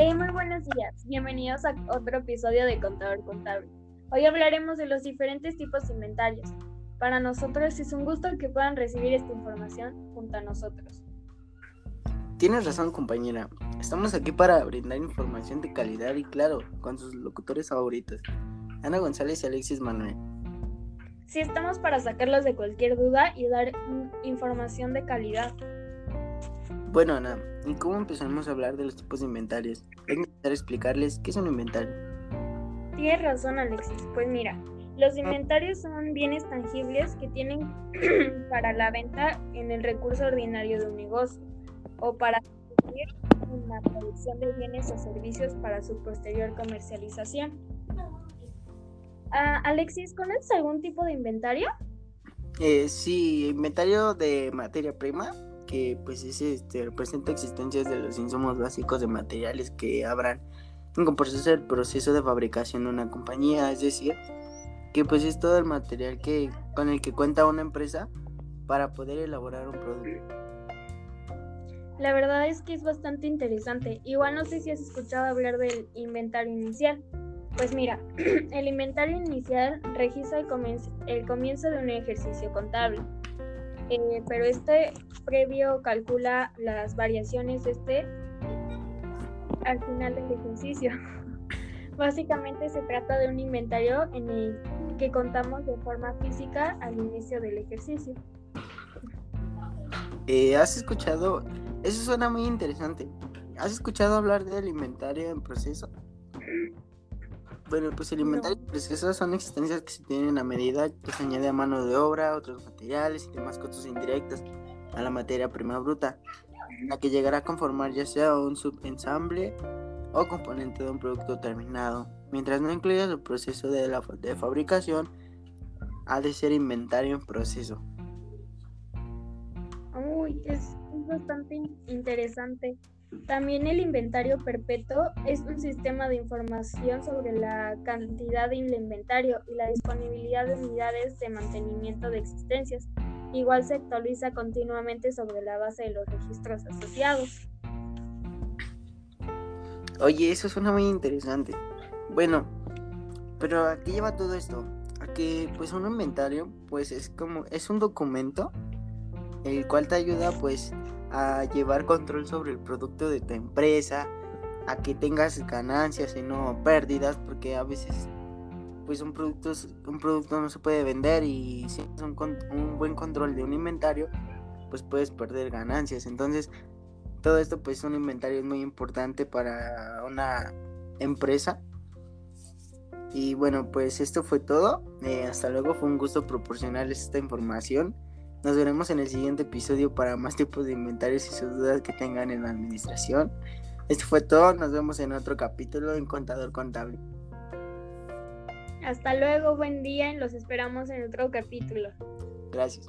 Hey, muy buenos días. Bienvenidos a otro episodio de Contador Contable. Hoy hablaremos de los diferentes tipos de inventarios. Para nosotros es un gusto que puedan recibir esta información junto a nosotros. Tienes razón, compañera. Estamos aquí para brindar información de calidad y claro, con sus locutores favoritos, Ana González y Alexis Manuel. Sí, estamos para sacarlos de cualquier duda y dar información de calidad. Bueno, Ana, ¿y cómo empezamos a hablar de los tipos de inventarios? Empezar a explicarles qué es un inventario. Tienes razón, Alexis. Pues mira, los inventarios son bienes tangibles que tienen para la venta en el recurso ordinario de un negocio o para en la producción de bienes o servicios para su posterior comercialización. Ah, Alexis, ¿conoces algún tipo de inventario? Eh, sí, inventario de materia prima, que pues es, este, representa existencias de los insumos básicos de materiales que habrán en proceso el proceso de fabricación de una compañía, es decir, que pues es todo el material que con el que cuenta una empresa para poder elaborar un producto. La verdad es que es bastante interesante. Igual no sé si has escuchado hablar del inventario inicial. Pues mira, el inventario inicial registra el comienzo, el comienzo de un ejercicio contable, eh, pero este previo calcula las variaciones este al final del ejercicio. Básicamente se trata de un inventario en el que contamos de forma física al inicio del ejercicio. Eh, ¿Has escuchado? Eso suena muy interesante. ¿Has escuchado hablar del inventario en proceso? Bueno, pues el inventario y procesos son existencias que se tienen a medida que se añade a mano de obra, otros materiales y demás costos indirectos a la materia prima bruta, la que llegará a conformar ya sea un subensamble o componente de un producto terminado. Mientras no incluya el proceso de, la, de fabricación, ha de ser inventario en proceso. Uy, es bastante interesante. También el inventario perpetuo es un sistema de información sobre la cantidad del inventario y la disponibilidad de unidades de mantenimiento de existencias. Igual se actualiza continuamente sobre la base de los registros asociados. Oye, eso suena muy interesante. Bueno, pero ¿a qué lleva todo esto? A que pues un inventario pues es como es un documento el cual te ayuda pues a llevar control sobre el producto de tu empresa, a que tengas ganancias y no pérdidas, porque a veces pues un producto, un producto no se puede vender y si tienes un, un buen control de un inventario, pues puedes perder ganancias. Entonces, todo esto pues un inventario es muy importante para una empresa. Y bueno, pues esto fue todo. Eh, hasta luego, fue un gusto proporcionarles esta información. Nos veremos en el siguiente episodio para más tipos de inventarios y sus dudas que tengan en la administración. Esto fue todo, nos vemos en otro capítulo en Contador Contable. Hasta luego, buen día, los esperamos en otro capítulo. Gracias.